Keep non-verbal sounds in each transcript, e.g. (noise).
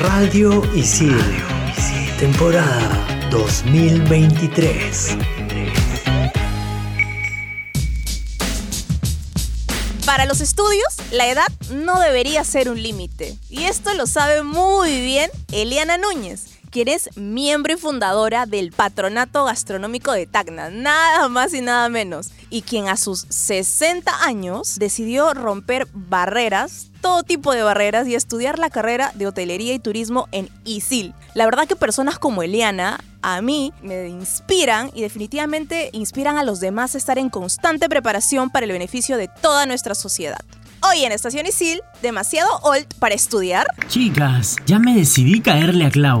Radio Isil. Temporada 2023. Para los estudios, la edad no debería ser un límite. Y esto lo sabe muy bien Eliana Núñez quien es miembro y fundadora del Patronato Gastronómico de Tacna, nada más y nada menos, y quien a sus 60 años decidió romper barreras, todo tipo de barreras, y estudiar la carrera de hotelería y turismo en ISIL. La verdad que personas como Eliana a mí me inspiran y definitivamente inspiran a los demás a estar en constante preparación para el beneficio de toda nuestra sociedad. Hoy en Estación Isil, demasiado old para estudiar. Chicas, ya me decidí caerle a Clau.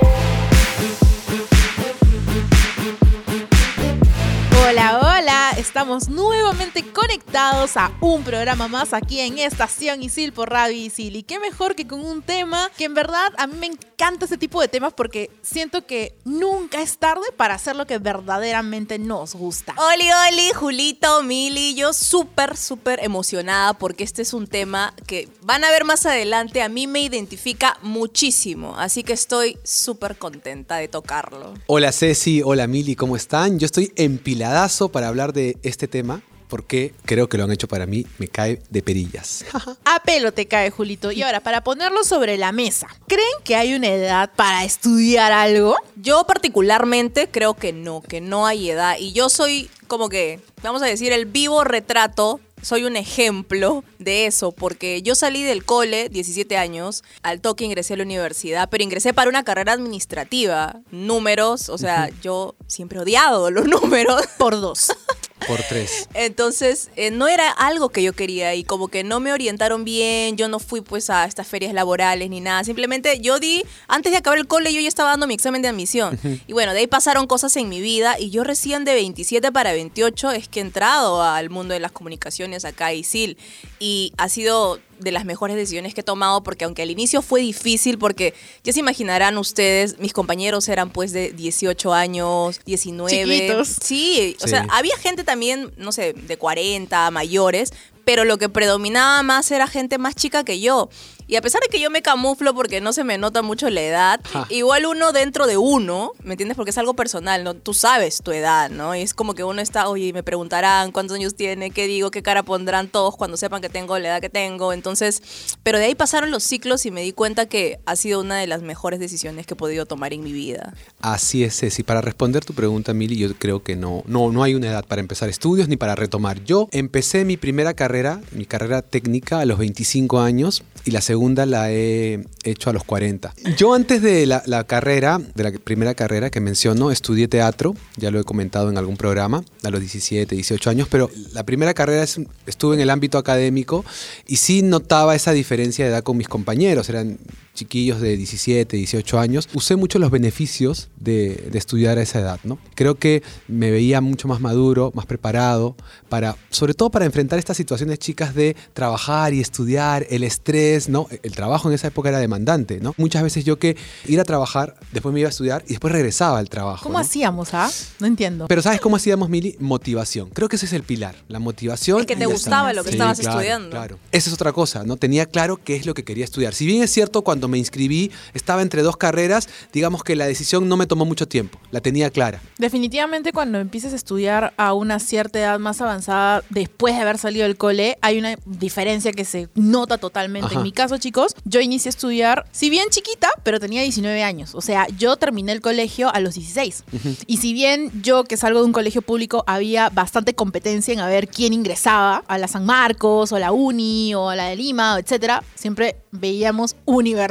Estamos nuevamente conectados a un programa más aquí en Estación Isil por Radio Isil. Y qué mejor que con un tema que en verdad a mí me encanta este tipo de temas porque siento que nunca es tarde para hacer lo que verdaderamente nos gusta. Oli, Oli, Julito, Mili, yo súper, súper emocionada porque este es un tema que van a ver más adelante. A mí me identifica muchísimo, así que estoy súper contenta de tocarlo. Hola Ceci, hola Mili, ¿cómo están? Yo estoy empilada para hablar de este tema porque creo que lo han hecho para mí, me cae de perillas. (laughs) A pelo te cae, Julito. Y ahora, para ponerlo sobre la mesa, ¿creen que hay una edad para estudiar algo? Yo particularmente creo que no, que no hay edad. Y yo soy como que, vamos a decir, el vivo retrato soy un ejemplo de eso, porque yo salí del cole, 17 años, al toque ingresé a la universidad, pero ingresé para una carrera administrativa, números, o sea, yo siempre he odiado los (laughs) números. Por dos. (laughs) Por tres. Entonces, eh, no era algo que yo quería y como que no me orientaron bien, yo no fui pues a estas ferias laborales ni nada, simplemente yo di, antes de acabar el cole yo ya estaba dando mi examen de admisión. Y bueno, de ahí pasaron cosas en mi vida y yo recién de 27 para 28 es que he entrado al mundo de las comunicaciones acá a ISIL y ha sido de las mejores decisiones que he tomado porque aunque al inicio fue difícil porque ya se imaginarán ustedes, mis compañeros eran pues de 18 años, 19. Chiquitos. Sí, o sea, había gente también, no sé, de 40, mayores, pero lo que predominaba más era gente más chica que yo. Y a pesar de que yo me camuflo porque no se me nota mucho la edad, igual uno dentro de uno, ¿me entiendes? Porque es algo personal, ¿no? Tú sabes tu edad, ¿no? Y es como que uno está, oye, me preguntarán cuántos años tiene, qué digo, qué cara pondrán todos cuando sepan que tengo la edad que tengo. Entonces, pero de ahí pasaron los ciclos y me di cuenta que ha sido una de las mejores decisiones que he podido tomar en mi vida. Así es, Ceci. Para responder tu pregunta, Mili, yo creo que no, no, no hay una edad para empezar estudios ni para retomar. Yo empecé mi primera carrera, mi carrera técnica a los 25 años y la segunda la he hecho a los 40. Yo antes de la, carrera, de la primera carrera que menciono, estudié teatro, ya lo he comentado en algún programa, a los 17, 18 años, pero la primera carrera estuve en el ámbito académico y sí notaba esa diferencia de edad con mis compañeros, eran chiquillos de 17, 18 años, usé mucho los beneficios de, estudiar a esa edad, ¿no? Creo que me veía mucho más maduro, más preparado, para, sobre todo para enfrentar estas situaciones chicas de trabajar y estudiar, el estrés, ¿no? El trabajo en esa época era demandante, ¿no? Muchas veces yo que ir a trabajar, después me iba a estudiar y después regresaba al trabajo. ¿Cómo hacíamos, ah? No entiendo. Pero ¿sabes cómo hacíamos, Mili? Motivación. Creo que ese es el pilar, la motivación. Es que te gustaba lo que estabas estudiando. Claro. Esa es otra cosa, ¿no? Tenía claro qué es lo que quería estudiar. Si bien es cierto, cuando me inscribí, estaba entre dos carreras, digamos que la decisión no me tomó mucho tiempo, la tenía clara. Definitivamente cuando empieces a estudiar a una cierta edad más avanzada, después de haber salido del cole, hay una diferencia que se nota totalmente. En mi caso, chicos, yo inicié a estudiar, si bien chiquita, pero tenía 19 años. O sea, yo terminé el colegio a los 16. Y si bien yo, que salgo de un colegio público, había bastante competencia en a ver quién ingresaba a la San Marcos, o la Uni, o a la de Lima, etcétera, siempre veíamos universidad.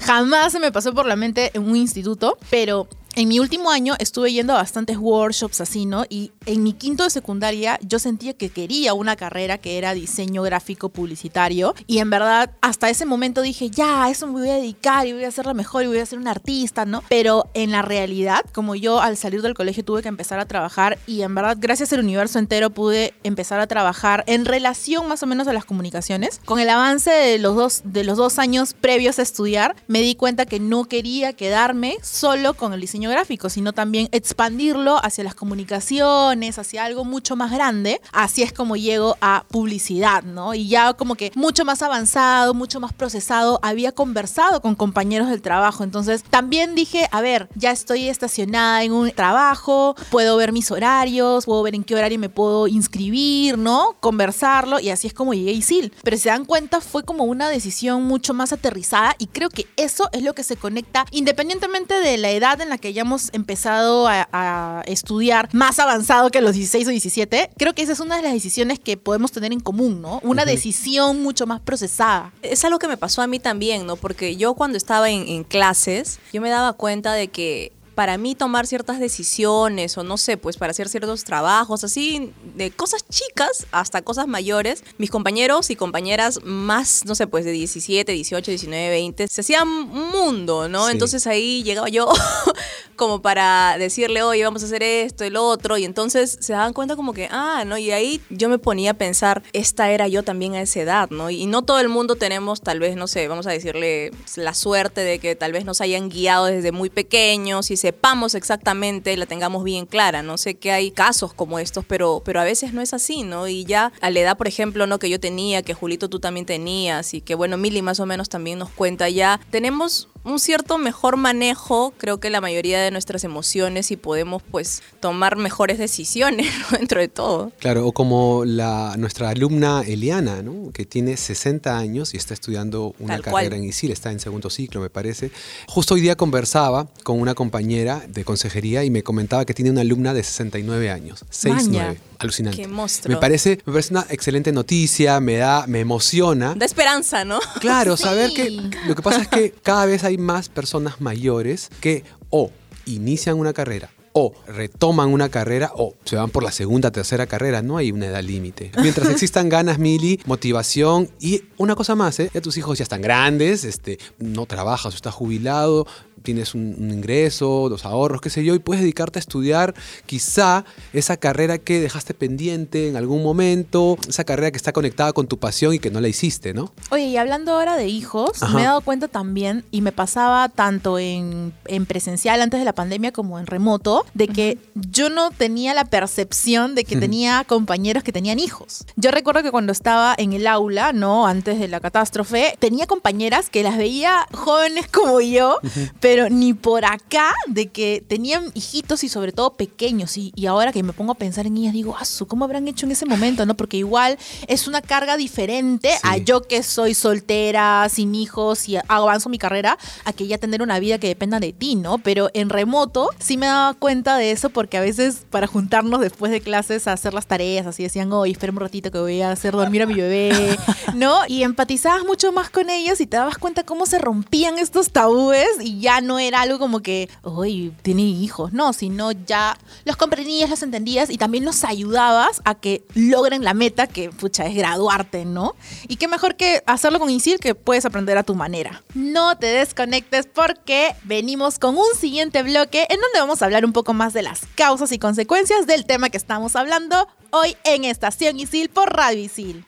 Jamás se me pasó por la mente en un instituto, pero en mi último año estuve yendo a bastantes workshops así, ¿no? Y en mi quinto de secundaria yo sentía que quería una carrera que era diseño gráfico publicitario. Y en verdad, hasta ese momento dije, ya, a eso me voy a dedicar y voy a hacerlo mejor y voy a ser un artista, ¿no? Pero en la realidad, como yo al salir del colegio tuve que empezar a trabajar y en verdad, gracias al universo entero pude empezar a trabajar en relación más o menos a las comunicaciones. Con el avance de los dos, de los dos años previos a estudiar, me di cuenta que no quería quedarme solo con el diseño gráfico, sino también expandirlo hacia las comunicaciones, hacia algo mucho más grande. Así es como llego a publicidad, ¿no? Y ya como que mucho más avanzado, mucho más procesado, había conversado con compañeros del trabajo. Entonces también dije, a ver, ya estoy estacionada en un trabajo, puedo ver mis horarios, puedo ver en qué horario me puedo inscribir, ¿no? Conversarlo y así es como llegué a ISIL. Pero si se dan cuenta, fue como una decisión mucho más aterrizada y creo que eso es lo que se conecta independientemente de la edad en la que hayamos empezado a, a estudiar más avanzado que los 16 o 17. Creo que esa es una de las decisiones que podemos tener en común, ¿no? Una decisión mucho más procesada. Es algo que me pasó a mí también, ¿no? Porque yo cuando estaba en, en clases, yo me daba cuenta de que para mí tomar ciertas decisiones o no sé, pues para hacer ciertos trabajos, así, de cosas chicas hasta cosas mayores, mis compañeros y compañeras más, no sé, pues de 17, 18, 19, 20, se hacían un mundo, ¿no? Sí. Entonces ahí llegaba yo (laughs) como para decirle, oye, vamos a hacer esto lo otro, y entonces se daban cuenta como que, ah, ¿no? Y ahí yo me ponía a pensar, esta era yo también a esa edad, ¿no? Y no todo el mundo tenemos, tal vez, no sé, vamos a decirle, la suerte de que tal vez nos hayan guiado desde muy pequeños y sepamos exactamente, la tengamos bien clara, no sé que hay casos como estos, pero, pero a veces no es así, ¿no? Y ya a la edad, por ejemplo, ¿no? Que yo tenía, que Julito tú también tenías y que, bueno, Mili más o menos también nos cuenta ya, tenemos un cierto mejor manejo, creo que la mayoría de nuestras emociones y podemos pues tomar mejores decisiones (laughs) ¿no? dentro de todo. Claro, o como la, nuestra alumna Eliana, ¿no? que tiene 60 años y está estudiando una Tal carrera cual. en ISIL, está en segundo ciclo, me parece. Justo hoy día conversaba con una compañera de consejería y me comentaba que tiene una alumna de 69 años. 6-9. Alucinante. Qué monstruo. Me parece, me parece una excelente noticia, me da, me emociona. Da esperanza, ¿no? Claro, saber que (laughs) lo que pasa es que cada vez hay más personas mayores que o inician una carrera o retoman una carrera o se van por la segunda, tercera carrera. No hay una edad límite. Mientras (laughs) existan ganas, Mili, motivación y una cosa más, ¿eh? ya tus hijos ya están grandes, este, no trabajas o estás jubilado, tienes un, un ingreso, los ahorros, qué sé yo, y puedes dedicarte a estudiar quizá esa carrera que dejaste pendiente en algún momento, esa carrera que está conectada con tu pasión y que no la hiciste, ¿no? Oye, y hablando ahora de hijos, Ajá. me he dado cuenta también, y me pasaba tanto en, en presencial antes de la pandemia como en remoto, de que yo no tenía la percepción de que tenía compañeros que tenían hijos. Yo recuerdo que cuando estaba en el aula, ¿no? Antes de la catástrofe, tenía compañeras que las veía jóvenes como yo, pero ni por acá de que tenían hijitos y sobre todo pequeños. Y, y ahora que me pongo a pensar en ellas, digo, "Asu, ¿cómo habrán hecho en ese momento? ¿no? Porque igual es una carga diferente a yo que soy soltera, sin hijos y avanzo mi carrera, a que ya tener una vida que dependa de ti, ¿no? Pero en remoto sí me daba cuenta de eso porque a veces para juntarnos después de clases a hacer las tareas, así decían, oye, espera un ratito que voy a hacer dormir a mi bebé, ¿no? Y empatizabas mucho más con ellos y te dabas cuenta cómo se rompían estos tabúes y ya no era algo como que, oye, tiene hijos, no, sino ya los comprendías, los entendías y también los ayudabas a que logren la meta que, pucha, es graduarte, ¿no? Y qué mejor que hacerlo con INSIL que puedes aprender a tu manera. No te desconectes porque venimos con un siguiente bloque en donde vamos a hablar un poco más de las causas y consecuencias del tema que estamos hablando hoy en Estación ISIL por Radio ISIL.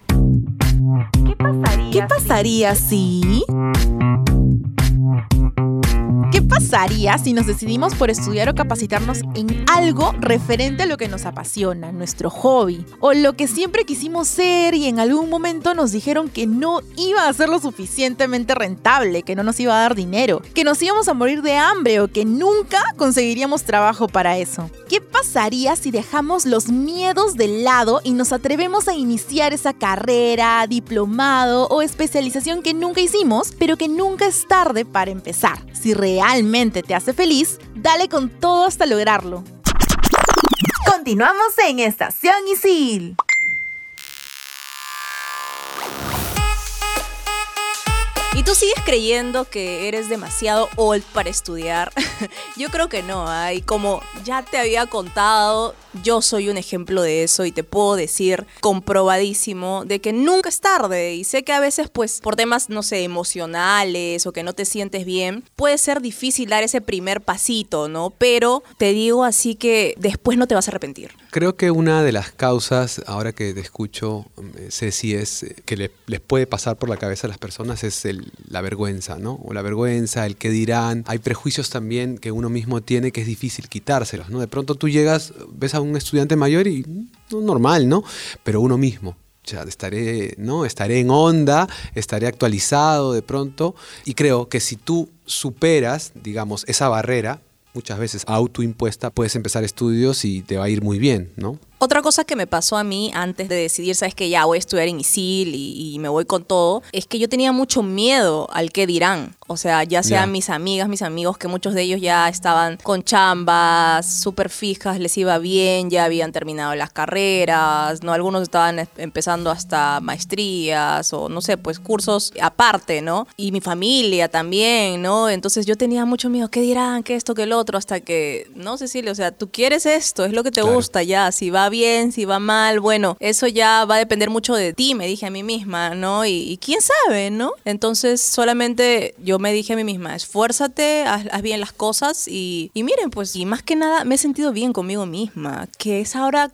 ¿Qué pasaría si... ¿Qué pasaría si nos decidimos por estudiar o capacitarnos en algo referente a lo que nos apasiona, nuestro hobby, o lo que siempre quisimos ser y en algún momento nos dijeron que no iba a ser lo suficientemente rentable, que no nos iba a dar dinero, que nos íbamos a morir de hambre o que nunca conseguiríamos trabajo para eso? ¿Qué pasaría si dejamos los miedos de lado y nos atrevemos a iniciar esa carrera, diplomado o especialización que nunca hicimos, pero que nunca es tarde para empezar? Si realmente te hace feliz, dale con todo hasta lograrlo. Continuamos en Estación Isil. Y tú sigues creyendo que eres demasiado old para estudiar, (laughs) yo creo que no. Hay como ya te había contado, yo soy un ejemplo de eso y te puedo decir comprobadísimo de que nunca es tarde. Y sé que a veces, pues, por temas, no sé, emocionales o que no te sientes bien, puede ser difícil dar ese primer pasito, ¿no? Pero te digo así que después no te vas a arrepentir. Creo que una de las causas, ahora que te escucho, eh, Ceci, es eh, que le- les puede pasar por la cabeza a las personas es la vergüenza, ¿no? O la vergüenza, el que dirán. Hay prejuicios también que uno mismo tiene que es difícil quitárselos, ¿no? De pronto tú llegas, ves a un estudiante mayor y no, normal, ¿no? Pero uno mismo. Ya estaré, ¿no? Estaré en onda, estaré actualizado de pronto. Y creo que si tú superas, digamos, esa barrera, muchas veces autoimpuesta, puedes empezar estudios y te va a ir muy bien, ¿no? Otra cosa que me pasó a mí antes de decidir, sabes que ya voy a estudiar en ISIL y, y me voy con todo, es que yo tenía mucho miedo al que dirán. O sea, ya sean Ya. mis amigas, mis amigos, que muchos de ellos ya estaban con chambas súper fijas, les iba bien, ya habían terminado las carreras, ¿no? Algunos estaban es- empezando hasta maestrías o no sé, pues cursos aparte, ¿no? Y mi familia también, ¿no? Entonces yo tenía mucho miedo, ¿qué dirán? ¿Qué esto? ¿Qué el otro? Hasta que, no, Cecilia, o sea, tú quieres esto, es lo que te Claro. gusta ya, si va bien, si va mal, bueno, eso ya va a depender mucho de ti, me dije a mí misma, ¿no? Y, quién sabe, ¿no? Entonces solamente yo me dije a mí misma, esfuérzate, haz, haz bien las cosas y, y miren, pues, y más que nada me he sentido bien conmigo misma, que es ahora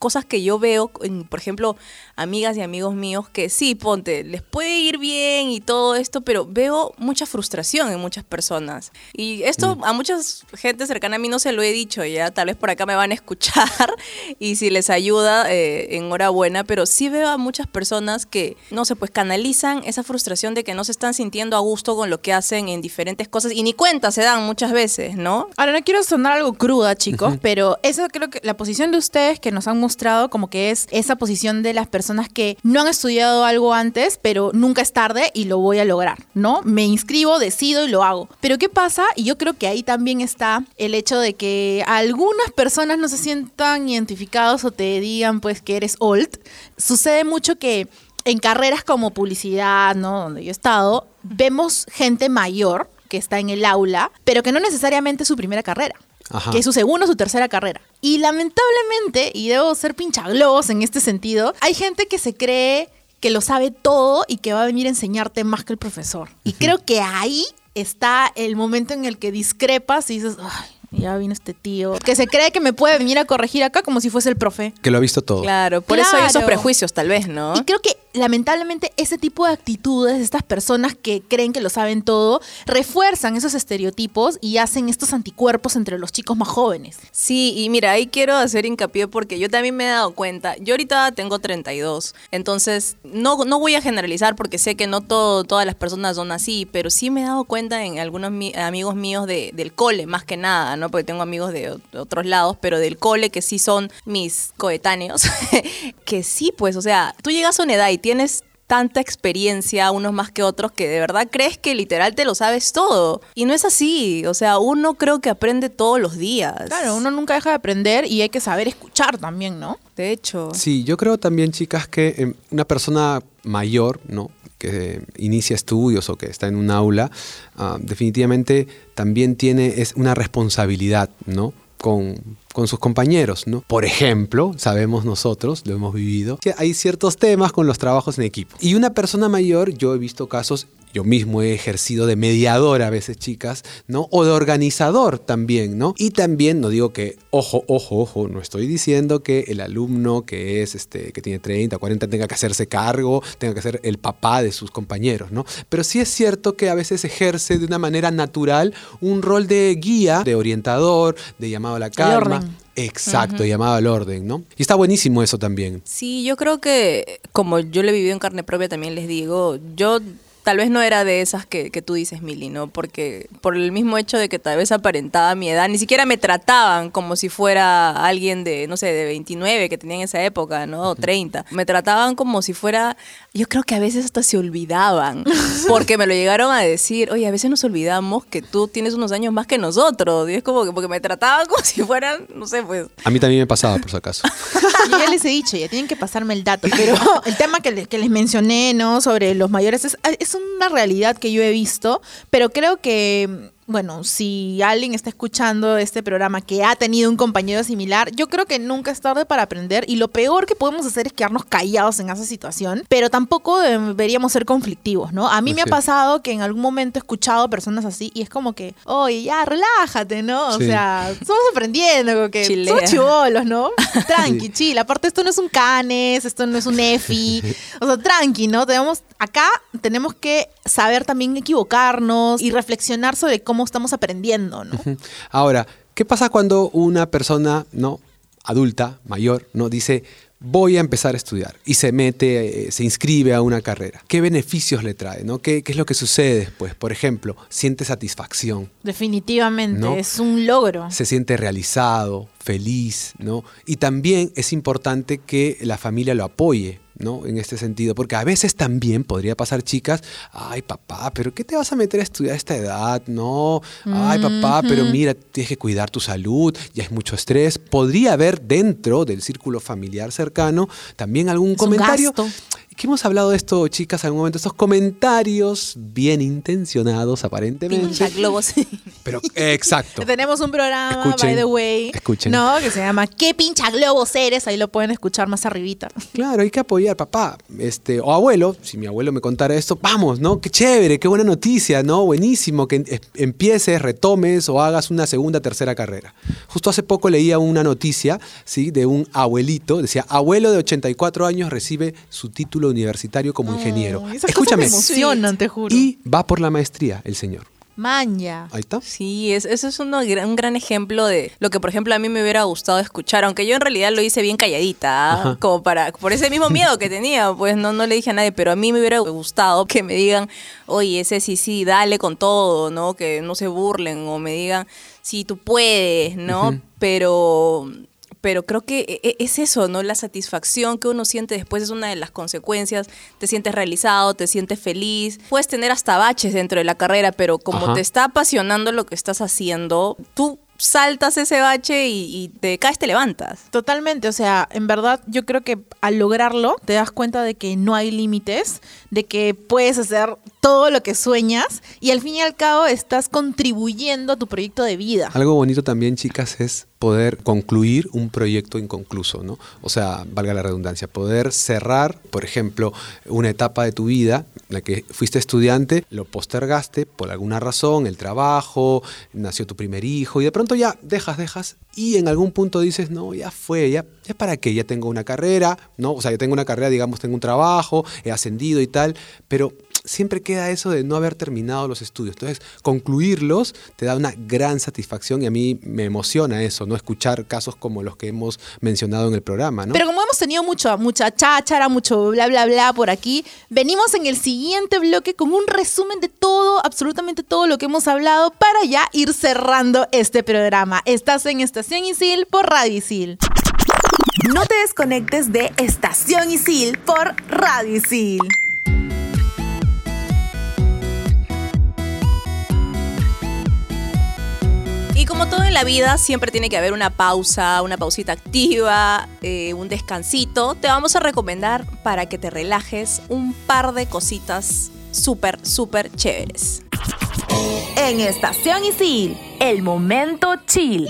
cosas que yo veo, en, por ejemplo, amigas y amigos míos que sí, ponte, les puede ir bien y todo esto, pero veo mucha frustración en muchas personas. Y esto a mucha gente cercana a mí no se lo he dicho ya, tal vez por acá me van a escuchar (laughs) y si les ayuda, eh, enhorabuena, pero sí veo a muchas personas que, no sé, pues canalizan esa frustración de que no se están sintiendo a gusto con lo que hacen en diferentes cosas y ni cuenta se dan muchas veces, ¿no? Ahora, no quiero sonar algo cruda, chicos, pero esa creo que la posición de ustedes que nos han mostrado como que es esa posición de las personas que no han estudiado algo antes, pero nunca es tarde y lo voy a lograr, ¿no? Me inscribo, decido y lo hago. Pero ¿qué pasa? Y yo creo que ahí también está el hecho de que algunas personas no se sientan identificados o te digan pues que eres old. Sucede mucho que en carreras como publicidad, ¿no? Donde yo he estado, vemos gente mayor que está en el aula, pero que no necesariamente es su primera carrera. Ajá. Que es su segunda o su tercera carrera. Y lamentablemente, y debo ser pinchaglobos en este sentido, hay gente que se cree que lo sabe todo y que va a venir a enseñarte más que el profesor. Y creo que ahí está el momento en el que discrepas y dices, ay, ya vino este tío, que se cree que me puede venir a corregir acá como si fuese el profe. Que lo ha visto todo. Claro, por eso hay esos prejuicios tal vez, ¿no? Y creo que lamentablemente ese tipo de actitudes, estas personas que creen que lo saben todo, refuerzan esos estereotipos y hacen estos anticuerpos entre los chicos más jóvenes. Sí, y mira, ahí quiero hacer hincapié porque yo también me he dado cuenta, yo ahorita tengo 32, entonces no, no voy a generalizar porque sé que no todo, todas las personas son así, pero sí me he dado cuenta en algunos mi- amigos míos de- del cole, más que nada, ¿no? Porque tengo amigos de, otros lados, pero del cole que sí son mis coetáneos, (laughs) que sí, pues, o sea, tú llegas a una edad y tienes tanta experiencia, unos más que otros, que de verdad crees que literal te lo sabes todo. Y no es así. O sea, uno creo que aprende todos los días. Claro, uno nunca deja de aprender y hay que saber escuchar también, ¿no? De hecho. Sí, yo creo también, chicas, que eh, una persona mayor, ¿no? que inicia estudios o que está en un aula, ah, definitivamente también tiene es una responsabilidad, ¿no? Con, con sus compañeros, ¿no? Por ejemplo, sabemos nosotros, lo hemos vivido, que hay ciertos temas con los trabajos en equipo. Y una persona mayor, yo he visto casos, yo mismo he ejercido de mediador a veces, chicas, ¿no? O de organizador también, ¿no? Y también, no digo que, ojo, ojo, ojo, no estoy diciendo que el alumno que es, este, que tiene 30, 40, tenga que hacerse cargo, tenga que ser el papá de sus compañeros, ¿no? Pero sí es cierto que a veces ejerce de una manera natural un rol de guía, de orientador, de llamado a la calma. Exacto, llamado al orden, ¿no? Y está buenísimo eso también. Sí, yo creo que como yo lo he vivido en carne propia, también les digo, yo tal vez no era de esas que, que tú dices, Mili, ¿no? Porque por el mismo hecho de que tal vez aparentaba mi edad, ni siquiera me trataban como si fuera alguien de, no sé, de 29 que tenía en esa época, ¿no? O 30. Me trataban como si fuera yo creo que a veces hasta se olvidaban, (laughs) porque me lo llegaron a decir, oye, a veces nos olvidamos que tú tienes unos años más que nosotros, y es como que porque me trataban como (laughs) si fueran, no sé, pues... A mí también me pasaba, por si acaso. (laughs) Yo ya les he dicho, ya tienen que pasarme el dato, pero el tema que les, que les mencioné, ¿no? Sobre los mayores es, es una realidad que yo he visto, pero creo que bueno, si alguien está escuchando este programa que ha tenido un compañero similar, yo creo que nunca es tarde para aprender y lo peor que podemos hacer es quedarnos callados en esa situación, pero tampoco deberíamos ser conflictivos, ¿no? A mí me ha pasado que en algún momento he escuchado personas así y es como que, oye, ya, relájate, ¿no? O sea, estamos aprendiendo, como que somos chivolos, ¿no? (laughs) Tranqui, sí. chill. Aparte, esto no es un canes, esto no es un EFI, o sea, tranqui, ¿no? Tenemos, acá tenemos que saber también equivocarnos y reflexionar sobre cómo estamos aprendiendo, ¿no? Ahora, ¿qué pasa cuando una persona, ¿no? adulta, mayor, ¿no? dice, voy a empezar a estudiar y se mete, eh, se inscribe a una carrera. ¿Qué beneficios le trae? ¿no? ¿Qué, ¿Qué, es lo que sucede después? Por ejemplo, siente satisfacción. Definitivamente, es un logro. Se siente realizado, feliz, ¿no? Y también es importante que la familia lo apoye. ¿No? En este sentido, porque a veces también podría pasar chicas, ay papá, pero ¿qué te vas a meter a estudiar a esta edad? No, ay papá, pero mira, tienes que cuidar tu salud, ya es mucho estrés. Podría haber dentro del círculo familiar cercano también algún comentario que hemos hablado de esto, chicas, en algún momento, estos comentarios bien intencionados, aparentemente. Pincha globos. (laughs) Pero, exacto. (laughs) Tenemos un programa, by the way. Escuchen. No, que se llama ¿Qué pincha globos eres? Ahí lo pueden escuchar más arribita. Claro, hay que apoyar, papá. Este, o abuelo, si mi abuelo me contara esto, vamos, ¿no? Qué chévere, qué buena noticia, ¿no? Buenísimo, que empieces, retomes o hagas una segunda, tercera carrera. Justo hace poco leía una noticia, ¿sí? De un abuelito, decía, abuelo de 84 años recibe su título universitario como ingeniero. Escúchame. emocionan, te juro. Y va por la maestría el señor. Maña. Ahí está. Sí, es, eso es uno, un gran ejemplo de lo que, por ejemplo, a mí me hubiera gustado escuchar, aunque yo en realidad lo hice bien calladita, ¿ah? como para, por ese mismo miedo que tenía, pues no, no le dije a nadie, pero a mí me hubiera gustado que me digan, oye, ese sí, sí, dale con todo, ¿no? Que no se burlen o me digan, sí, tú puedes, ¿no? Pero pero creo que e, e, es eso, ¿no? La satisfacción que uno siente después es una de las consecuencias. Te sientes realizado, te sientes feliz. Puedes tener hasta baches dentro de la carrera, pero como te está apasionando lo que estás haciendo, tú saltas ese bache y, te caes, te levantas. Totalmente, o sea, en verdad yo creo que al lograrlo te das cuenta de que no hay límites, de que puedes hacer todo lo que sueñas y al fin y al cabo estás contribuyendo a tu proyecto de vida. Algo bonito también, chicas, es poder concluir un proyecto inconcluso, ¿no? O sea, valga la redundancia, poder cerrar, por ejemplo, una etapa de tu vida en la que fuiste estudiante, lo postergaste por alguna razón, el trabajo, nació tu primer hijo y de pronto ya dejas, dejas y en algún punto dices, no, ya fue, ya, ya para qué, ya tengo una carrera, ¿no? O sea, ya tengo una carrera, digamos, tengo un trabajo, he ascendido y tal, pero siempre queda eso de no haber terminado los estudios. Entonces, concluirlos te da una gran satisfacción y a mí me emociona eso, ¿no? Escuchar casos como los que hemos mencionado en el programa, ¿no? Pero como hemos tenido mucho, mucha cháchara, mucho bla, bla, bla por aquí, venimos en el siguiente bloque con un resumen de todo, absolutamente todo lo que hemos hablado para ya ir cerrando este programa. Estás en Estación Isil por Radio Isil. No te desconectes de Estación Isil por Radio Isil. Como todo en la vida, siempre tiene que haber una pausa, una pausita activa, eh, un descansito. Te vamos a recomendar para que te relajes un par de cositas súper, súper chéveres. En Estación Isil, el momento chill.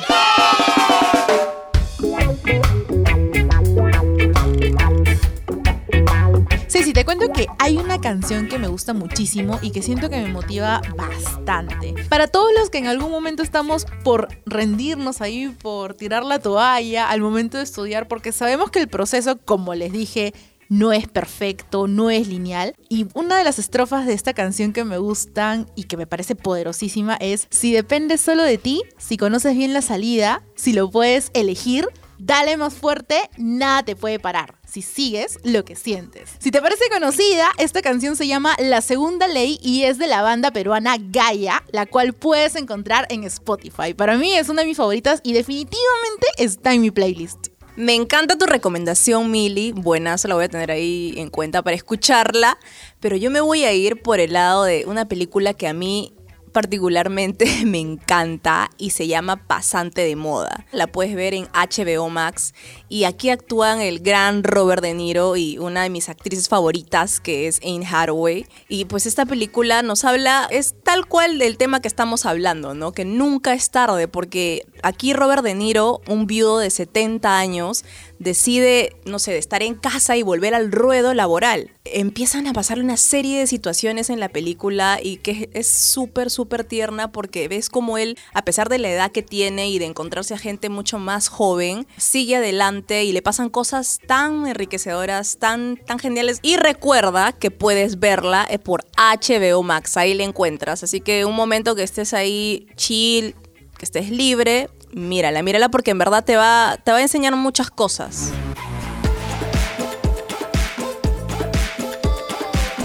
Cuento que hay una canción que me gusta muchísimo y que siento que me motiva bastante. Para todos los que en algún momento estamos por rendirnos ahí, por tirar la toalla al momento de estudiar, porque sabemos que el proceso, como les dije, no es perfecto, no es lineal. Y una de las estrofas de esta canción que me gustan y que me parece poderosísima es, si depende solo de ti, si conoces bien la salida, si lo puedes elegir, dale más fuerte, nada te puede parar si sigues lo que sientes. Si te parece conocida, esta canción se llama La Segunda Ley y es de la banda peruana Gaia, la cual puedes encontrar en Spotify. Para mí es una de mis favoritas y definitivamente está en mi playlist. Me encanta tu recomendación, Mili. Buena, se la voy a tener ahí en cuenta para escucharla. Pero yo me voy a ir por el lado de una película que a mí particularmente (laughs) me encanta y se llama Pasante de Moda. La puedes ver en HBO Max y aquí actúan el gran Robert De Niro y una de mis actrices favoritas que es Anne Hathaway. Y pues esta película nos habla, es tal cual del tema que estamos hablando, ¿no? Que nunca es tarde porque aquí Robert De Niro, un viudo de 70 años, decide, no sé, de estar en casa y volver al ruedo laboral. Empiezan a pasar una serie de situaciones en la película y que es súper, súper tierna porque ves como él, a pesar de la edad que tiene y de encontrarse a gente mucho más joven, sigue adelante y le pasan cosas tan enriquecedoras, tan, tan geniales. Y recuerda que puedes verla eh, por HBO Max, ahí la encuentras. Así que un momento que estés ahí chill, que estés libre, mírala, mírala porque en verdad te va, te va a enseñar muchas cosas.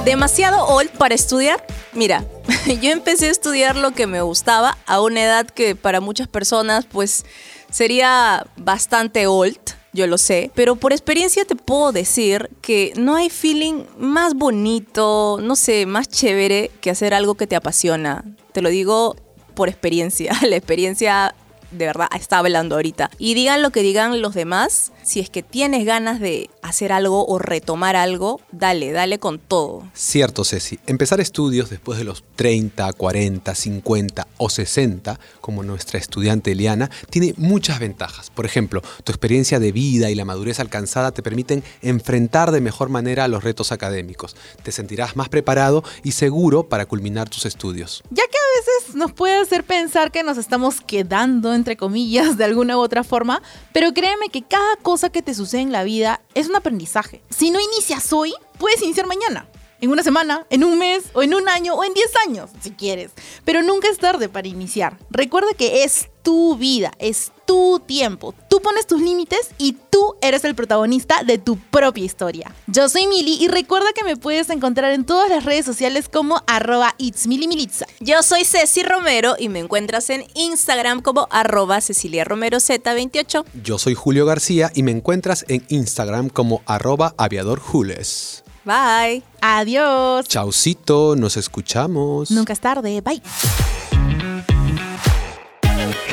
Demasiado old para estudiar. Mira, (laughs) yo empecé a estudiar lo que me gustaba a una edad que para muchas personas pues sería bastante old, yo lo sé, pero por experiencia te puedo decir que no hay feeling más bonito, no sé, más chévere que hacer algo que te apasiona. Te lo digo por experiencia, (laughs) la experiencia de verdad está hablando ahorita. Y digan lo que digan los demás, si es que tienes ganas de hacer algo o retomar algo, dale, dale con todo. Cierto, Ceci. Empezar estudios después de los 30, 40, 50 o 60, como nuestra estudiante Eliana, tiene muchas ventajas. Por ejemplo, tu experiencia de vida y la madurez alcanzada te permiten enfrentar de mejor manera los retos académicos. Te sentirás más preparado y seguro para culminar tus estudios. Ya que a veces nos puede hacer pensar que nos estamos quedando, entre comillas, de alguna u otra forma, pero créeme que cada cosa que te sucede en la vida es un aprendizaje. Si no inicias hoy, puedes iniciar mañana. En una semana, en un mes, o en un año, o en 10 años, si quieres. Pero nunca es tarde para iniciar. Recuerda que es tu vida, es tu tiempo. Tú pones tus límites y tú eres el protagonista de tu propia historia. Yo soy Mili y recuerda que me puedes encontrar en todas las redes sociales como arroba itsmilimilitza. Yo soy Ceci Romero y me encuentras en Instagram como arroba Cecilia Romero Z28. Yo soy Julio García y me encuentras en Instagram como arroba aviadorjules. Bye. Adiós. Chaucito, nos escuchamos. Nunca es tarde. Bye.